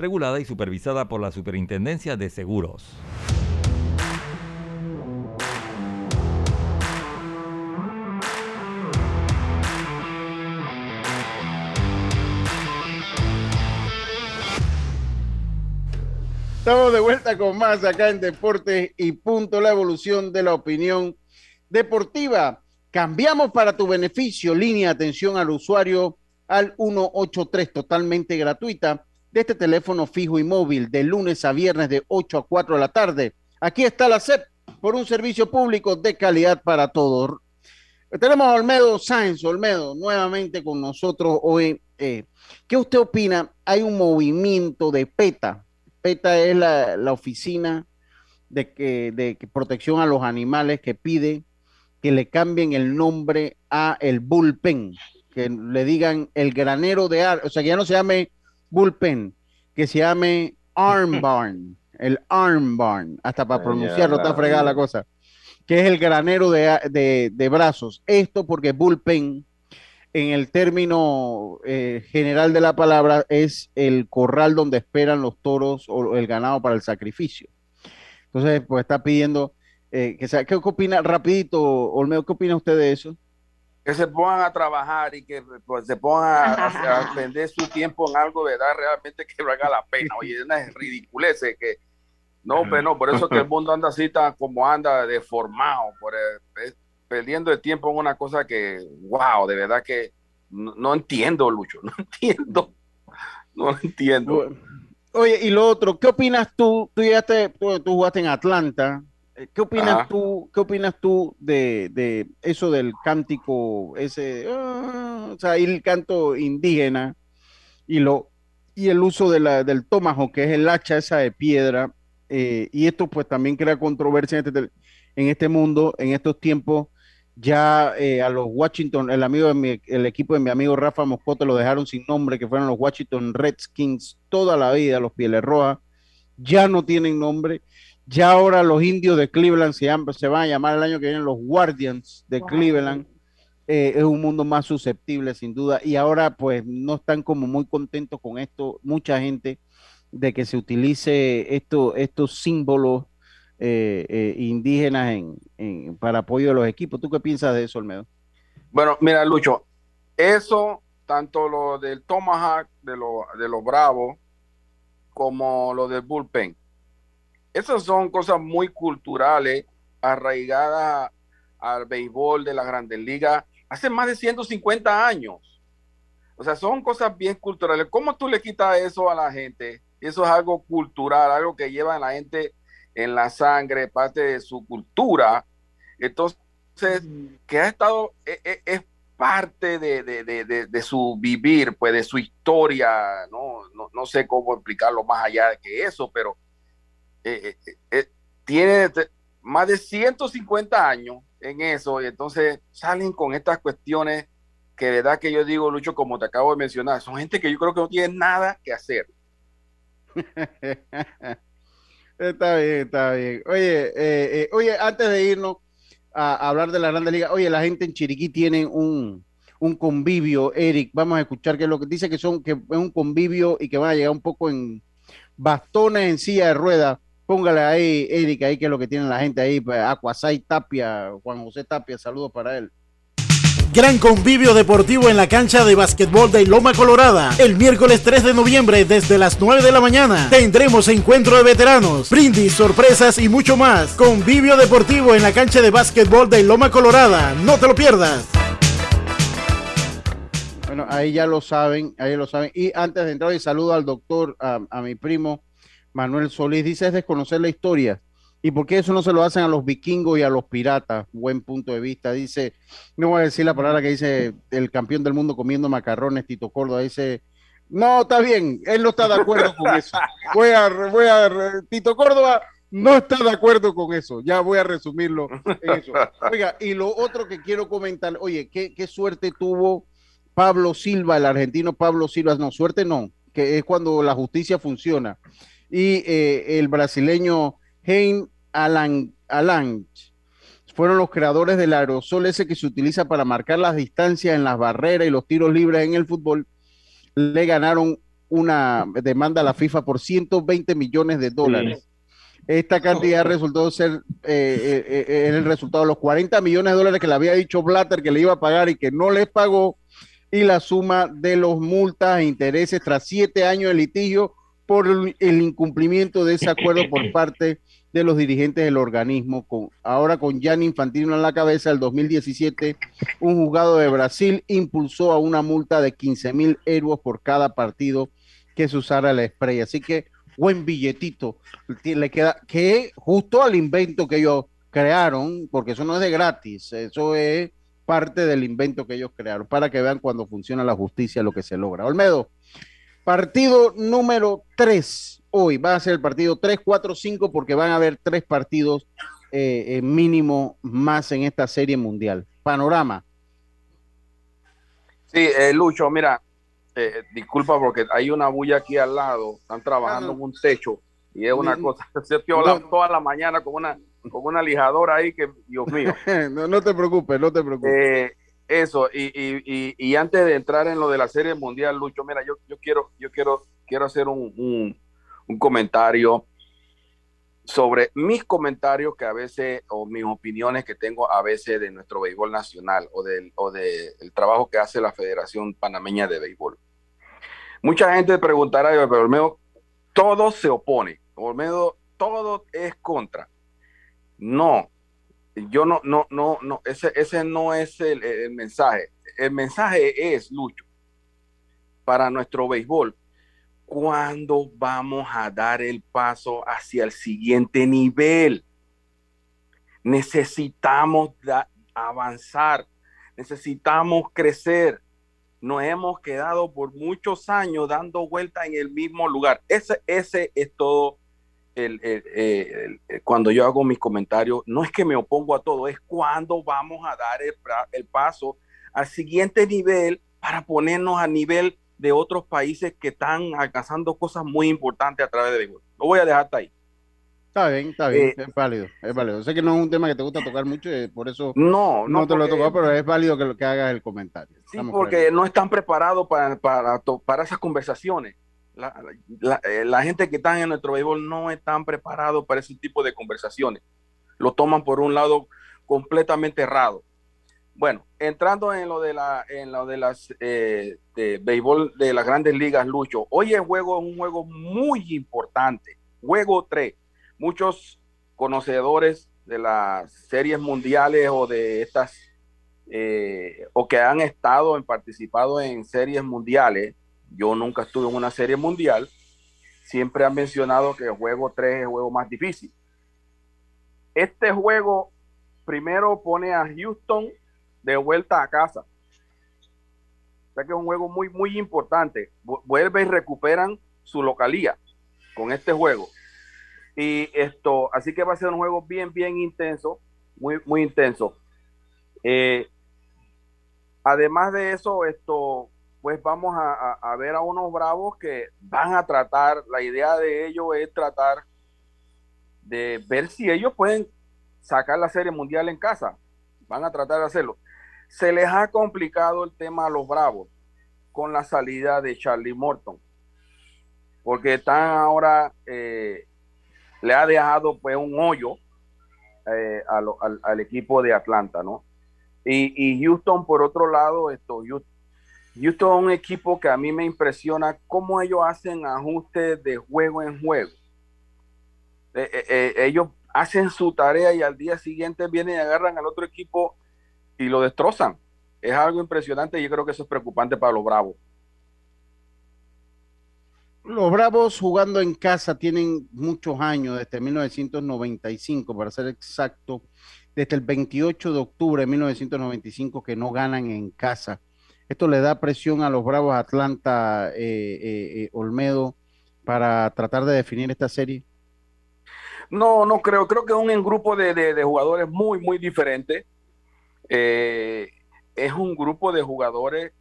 regulada y supervisada por la Superintendencia de Seguros. Estamos de vuelta con más acá en Deportes y punto la evolución de la opinión deportiva. Cambiamos para tu beneficio línea de atención al usuario al 183 totalmente gratuita de este teléfono fijo y móvil de lunes a viernes de 8 a 4 de la tarde. Aquí está la CEP por un servicio público de calidad para todos. Tenemos a Olmedo Sáenz, Olmedo, nuevamente con nosotros hoy. Eh, ¿Qué usted opina? Hay un movimiento de PETA. PETA es la, oficina de, que, de protección a los animales que pide que le cambien el nombre a el bullpen, que le digan el granero de ar, o sea, que ya no se llame bullpen que se llame Arm Barn, el Arm Barn, hasta para pronunciarlo está fregada la cosa, que es el granero de, brazos. Esto porque bullpen, en el término eh, general de la palabra, es el corral donde esperan los toros o el ganado para el sacrificio. Entonces, pues está pidiendo eh, que sea, ¿qué opina? Rapidito, Olmedo, ¿qué opina usted de eso? Que se pongan a trabajar y que pues, se pongan a, vender su tiempo en algo, ¿verdad? Realmente que valga la pena. Oye, es una ridiculez que no, pero no, por eso que el mundo anda así tan como anda deformado, por, eh, perdiendo el tiempo en una cosa que, wow, de verdad que no, entiendo, Lucho, no entiendo, no entiendo. Oye, y lo otro, ¿qué opinas tú? Tú, llegaste, tú jugaste en Atlanta, eh, ¿Qué opinas tú? ¿Qué opinas tú de, eso del cántico, ese, ah, o sea, el canto indígena y lo y el uso de la, del tomajo, que es el hacha esa de piedra, eh, y esto pues también crea controversia en este, en este mundo, en estos tiempos. Ya eh, a los Washington, el amigo de el equipo de mi amigo Rafa Moscote lo dejaron sin nombre, que fueron los Washington Redskins toda la vida, los Pieles Rojas, ya no tienen nombre ya ahora los indios de Cleveland se, se van a llamar el año que viene los Guardians de Cleveland. Eh, es un mundo más susceptible, sin duda. Y ahora, pues, no están como muy contentos con esto. Mucha gente de que se utilice esto, estos símbolos eh, eh, indígenas en, para apoyo de los equipos. ¿Tú qué piensas de eso, Olmedo? Bueno, mira, Lucho, eso, tanto lo del Tomahawk, de los de los Bravos, como lo del Bullpen, esas son cosas muy culturales, arraigadas al béisbol de la Grandes Ligas hace más de 150 años. O sea, son cosas bien culturales. ¿Cómo tú le quitas eso a la gente? Eso es algo cultural, algo que lleva a la gente en la sangre, parte de su cultura. Entonces, que ha estado, e, e, es, parte de, su vivir, pues de su historia, no, no, sé cómo explicarlo más allá de que eso, pero eh, eh, eh, tiene más de 150 años en eso y entonces salen con estas cuestiones que verdad que yo digo, Lucho, como te acabo de mencionar, son gente que yo creo que no tiene nada que hacer. está bien, está bien. Oye, eh, eh, oye, antes de irnos a, hablar de la Grande Liga, oye, la gente en Chiriquí tiene un, un convivio, Eric, vamos a escuchar qué es lo que dice que son, que es un convivio y que van a llegar un poco en bastones en silla de ruedas. Póngale ahí, Eric, ahí qué es lo que tiene la gente ahí, pues, Acuasay Tapia, Juan José Tapia, saludos para él. Gran convivio deportivo en la cancha de básquetbol de Loma Colorada. El miércoles 3 de noviembre desde las 9 de la mañana tendremos encuentro de veteranos, brindis, sorpresas y mucho más. Convivio deportivo en la cancha de básquetbol de Loma Colorada. No te lo pierdas. Bueno, ahí ya lo saben, ahí lo saben. Y antes de entrar, y saludo al doctor, a, a mi primo Manuel Solís. Dice es desconocer la historia ¿Y por qué eso no se lo hacen a los vikingos y a los piratas? Buen punto de vista. Dice, no voy a decir la palabra que dice el campeón del mundo comiendo macarrones, Tito Córdoba. Dice, no, está bien, él no está de acuerdo con eso. Voy a, voy a, Tito Córdoba no está de acuerdo con eso. Ya voy a resumirlo en eso. Oiga, y lo otro que quiero comentar, oye, qué, qué suerte tuvo Pablo Silva, el argentino Pablo Silva. No, suerte no, que es cuando la justicia funciona. Y eh, el brasileño Hein Alan, fueron los creadores del aerosol ese que se utiliza para marcar las distancias en las barreras y los tiros libres en el fútbol. Le ganaron una demanda a la FIFA por 120 millones de dólares. Esta cantidad resultó ser eh, eh, eh, el resultado de los 40 millones de dólares que le había dicho Blatter que le iba a pagar y que no les pagó, y la suma de los multas e intereses tras siete años de litigio por el incumplimiento de ese acuerdo por parte de los dirigentes del organismo. Con, ahora con Gianni Infantino en la cabeza, el 2017, un juzgado de Brasil impulsó a una multa de 15 mil euros por cada partido que se usara la spray. Así que buen billetito le queda, que justo al invento que ellos crearon, porque eso no es de gratis, eso es parte del invento que ellos crearon, para que vean cuando funciona la justicia lo que se logra. Olmedo, partido número 3 hoy. Va a ser el partido 3, 4, 5 porque van a haber tres partidos eh, eh, mínimo más en esta serie mundial. Panorama. Sí, eh, Lucho, mira, disculpa porque hay una bulla aquí al lado, están trabajando en un techo y es una cosa, se estoy hablando toda la mañana con una, con una lijadora ahí que, Dios mío. no, te preocupes, no te preocupes. Eso, y, y, y, antes de entrar en lo de la serie mundial, Lucho, mira, yo, yo quiero, yo quiero, quiero hacer un un comentario sobre mis comentarios que a veces, o mis opiniones que tengo a veces de nuestro béisbol nacional o del o de trabajo que hace la Federación Panameña de Béisbol. Mucha gente preguntará, pero Olmedo, todo se opone, Olmedo, todo es contra. No, yo no, no, no, no, ese, ese no es el, el mensaje. El mensaje es, Lucho, para nuestro béisbol, ¿cuándo vamos a dar el paso hacia el siguiente nivel? Necesitamos avanzar, necesitamos crecer. Nos hemos quedado por muchos años dando vuelta en el mismo lugar. Ese, ese es todo el, cuando yo hago mis comentarios. No es que me opongo a todo, es cuándo vamos a dar el, el paso al siguiente nivel para ponernos a nivel de otros países que están alcanzando cosas muy importantes a través de. Lo voy a dejar hasta ahí. Está bien, está bien, eh, es válido, es válido. Sé que no es un tema que te gusta tocar mucho, y por eso no, no, te lo he tocado, pero es válido que, que hagas el comentario. Sí, porque no están preparados para, para, para esas conversaciones. Eh, la, gente que está en nuestro béisbol no están preparados para ese tipo de conversaciones. Lo toman por un lado completamente errado. Bueno, entrando en lo de la, en lo de las eh, de béisbol de las grandes ligas, Lucho. Hoy el juego es un juego muy importante. Juego 3. Muchos conocedores de las series mundiales o de estas eh, o que han estado en participado en series mundiales yo nunca estuve en una serie mundial, siempre han mencionado que el juego 3 es el juego más difícil. Este juego primero pone a Houston de vuelta a casa. O sea que es un juego muy, muy importante. Vuelve y recuperan su localía con este juego. Y esto, así que va a ser un juego bien, bien intenso, muy, muy intenso. Eh, además de eso, esto, pues vamos a, ver a unos bravos que van a tratar, la idea de ellos es tratar de ver si ellos pueden sacar la serie mundial en casa. Van a tratar de hacerlo. Se les ha complicado el tema a los bravos con la salida de Charlie Morton, porque están ahora, eh, le ha dejado pues un hoyo eh, al, equipo de Atlanta, ¿no? Y, y, Houston, por otro lado, esto, Houston, Houston es un equipo que a mí me impresiona cómo ellos hacen ajustes de juego en juego. Eh, eh, eh, ellos hacen su tarea y al día siguiente vienen y agarran al otro equipo y lo destrozan. Es algo impresionante y yo creo que eso es preocupante para los Bravos. Los Bravos jugando en casa tienen muchos años, desde 1995, para ser exacto, desde el 28 de octubre de 1995 que no ganan en casa. Esto le da presión a los Bravos Atlanta, eh, eh, eh, Olmedo, para tratar de definir esta serie. No, no creo. Creo que es un grupo de, jugadores muy, muy diferente. es un grupo de jugadores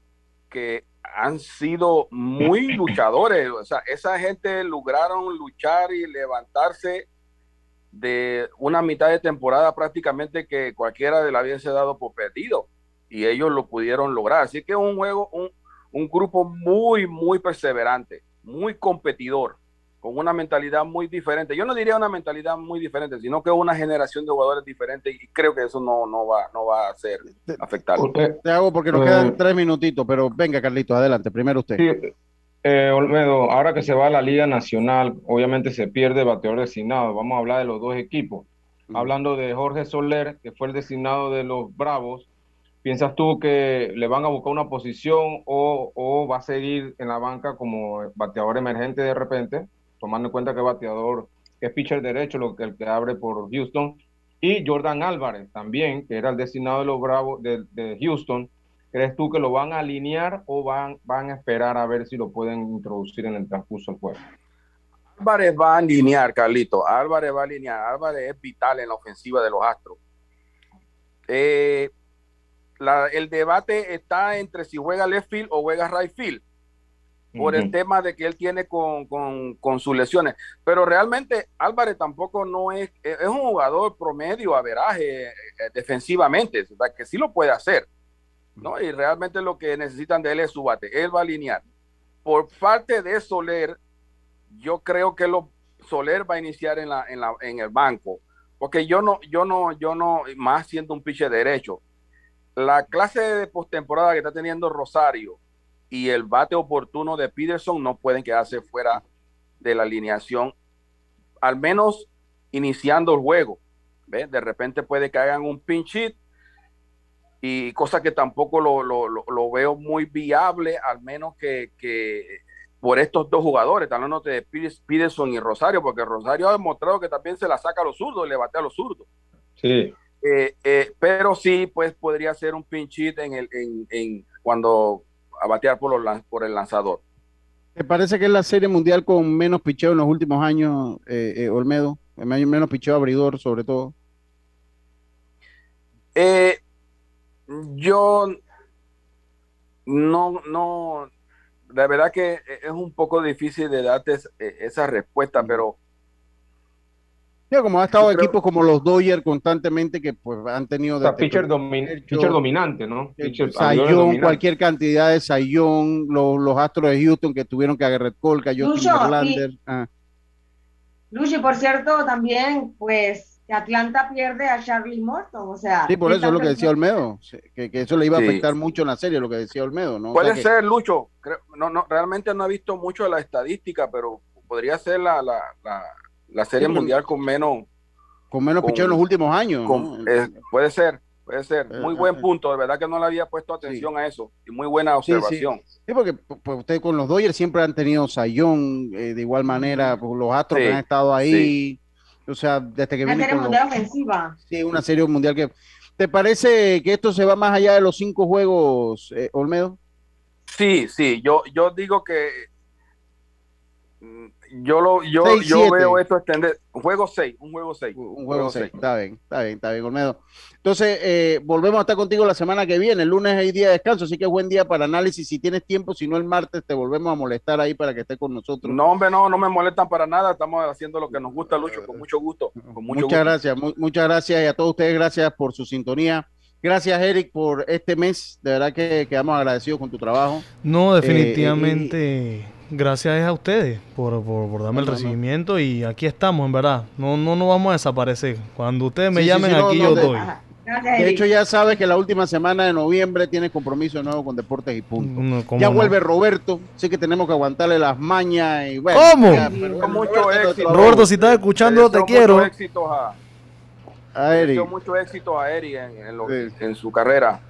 que han sido muy luchadores. O sea, esa gente lograron luchar y levantarse de una mitad de temporada prácticamente que cualquiera de la hubiese dado por perdido y ellos lo pudieron lograr. Así que es un juego, un, un grupo muy, muy perseverante, muy competidor, con una mentalidad muy diferente. Yo no diría una mentalidad muy diferente, sino que una generación de jugadores diferentes y creo que eso no, no, va, no va a ser afectable. Te hago porque nos quedan tres minutitos, pero venga Carlitos, adelante, primero usted. Sí. Eh, Olmedo, ahora que se va a la Liga Nacional, obviamente se pierde bateador designado. Vamos a hablar de los dos equipos. Hablando de Jorge Soler, que fue el designado de los Bravos, ¿Piensas tú que le van a buscar una posición o, va a seguir en la banca como bateador emergente de repente, tomando en cuenta que bateador es pitcher derecho, lo que el que abre por Houston, y Jordan Álvarez también, que era el designado de los Bravos de, Houston. ¿Crees tú que lo van a alinear o van, van a esperar a ver si lo pueden introducir en el transcurso del juego? Álvarez va a alinear, Carlito. Álvarez va a alinear. Álvarez es vital en la ofensiva de los Astros. Eh, el debate está entre si juega left field o juega right field por el tema de que él tiene con, sus lesiones. Pero realmente Álvarez tampoco no es, es un jugador promedio, averaje eh, defensivamente, o que sí lo puede hacer. ¿no? Y realmente lo que necesitan de él es su bate. Él va a alinear. Por parte de Soler, yo creo que lo, Soler va a iniciar en, la, en, la, en el banco. Porque yo no, yo no, yo no, más siendo un piche derecho, la clase de postemporada que está teniendo Rosario y el bate oportuno de Peterson no pueden quedarse fuera de la alineación, al menos iniciando el juego. De repente puede que hagan un pinch hit y cosa que tampoco lo, veo muy viable, al menos que, por estos dos jugadores, hablando de Peterson y Rosario, porque Rosario ha demostrado que también se la saca a los zurdos y le bate a los zurdos. Sí. Eh, eh, pero sí, pues podría ser un pinchit en el, en, cuando a batear por, los, por el lanzador. ¿Te parece que es la serie mundial con menos picheo en los últimos años, eh, Olmedo? Menos picheo abridor, sobre todo. yo no, no, la verdad que es un poco difícil de darte esa respuesta, pero como ha estado equipos como los Dodgers constantemente que pues han tenido... O sea, pitcher, dominante, ¿no? Pitcher, Sayón, cualquier cantidad de Sayón, los, los, Astros de Houston que tuvieron que a Garrett Cole, que a Justin Verlander. Ah. Luchi, por cierto, también, pues, que Atlanta pierde a Charlie Morton, o sea... Sí, por eso es lo que decía Olmedo, que, que eso le iba a afectar mucho en la serie, lo que decía Olmedo, ¿no? Puede ser, Lucho, no, no, realmente no he visto mucho de la estadística, pero podría ser la, la, la, serie mundial con menos... Con menos picheo en los últimos años. puede ser, puede ser. Eh, muy buen eh, punto, de verdad que no le había puesto atención a eso. Y muy buena observación. Sí, porque pues, ustedes con los Dodgers siempre han tenido sayón, eh, de igual manera, pues, los Astros que han estado ahí. O sea, desde que Una serie mundial ofensiva. Sí, una serie mundial que... ¿Te parece que esto se va más allá de los cinco juegos, Olmedo? Sí, sí, yo, yo digo que yo lo yo, yo veo esto extender un juego 6 un juego 6 un juego 6 está bien está bien está bien Olmedo. Entonces eh, volvemos a estar contigo la semana que viene. El lunes hay día de descanso así que es buen día para análisis. Si tienes tiempo si no el martes te volvemos a molestar ahí para que estés con nosotros. No hombre no no me molestan para nada. Estamos haciendo lo que nos gusta Lucho con mucho gusto muchas gracias muchas gracias y a todos ustedes gracias por su sintonía. Gracias, Eric, por este mes. De verdad que quedamos agradecidos con tu trabajo. No, eh, definitivamente gracias a ustedes por, por, darme el recibimiento y aquí estamos, en verdad. No, no nos vamos a desaparecer. Cuando ustedes me llamen, aquí yo doy. De hecho, ya sabes que la última semana de noviembre tienes compromiso de nuevo con Deportes y Punto. ya vuelve Roberto, sí que tenemos que aguantarle las mañas y bueno. ¿Cómo? mucho éxito. Roberto, si estás escuchando, te quiero. Mucho éxito a, a Mucho éxito a Eric en, en su carrera.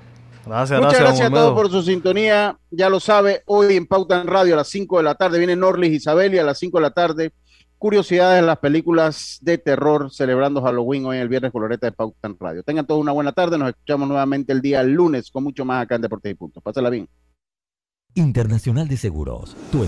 Muchas gracias, a todos por su sintonía. Ya lo sabe, hoy en Pauta en Radio a las 5 de la tarde viene Norlis Isabel y a las 5 de la tarde curiosidades en las películas de terror celebrando Halloween hoy en el viernes coloreta de Pauta en Radio. Tengan todos una buena tarde. Nos escuchamos nuevamente el día lunes con mucho más acá en Deportes y Puntos. Pásala bien. Internacional de Seguros. Tu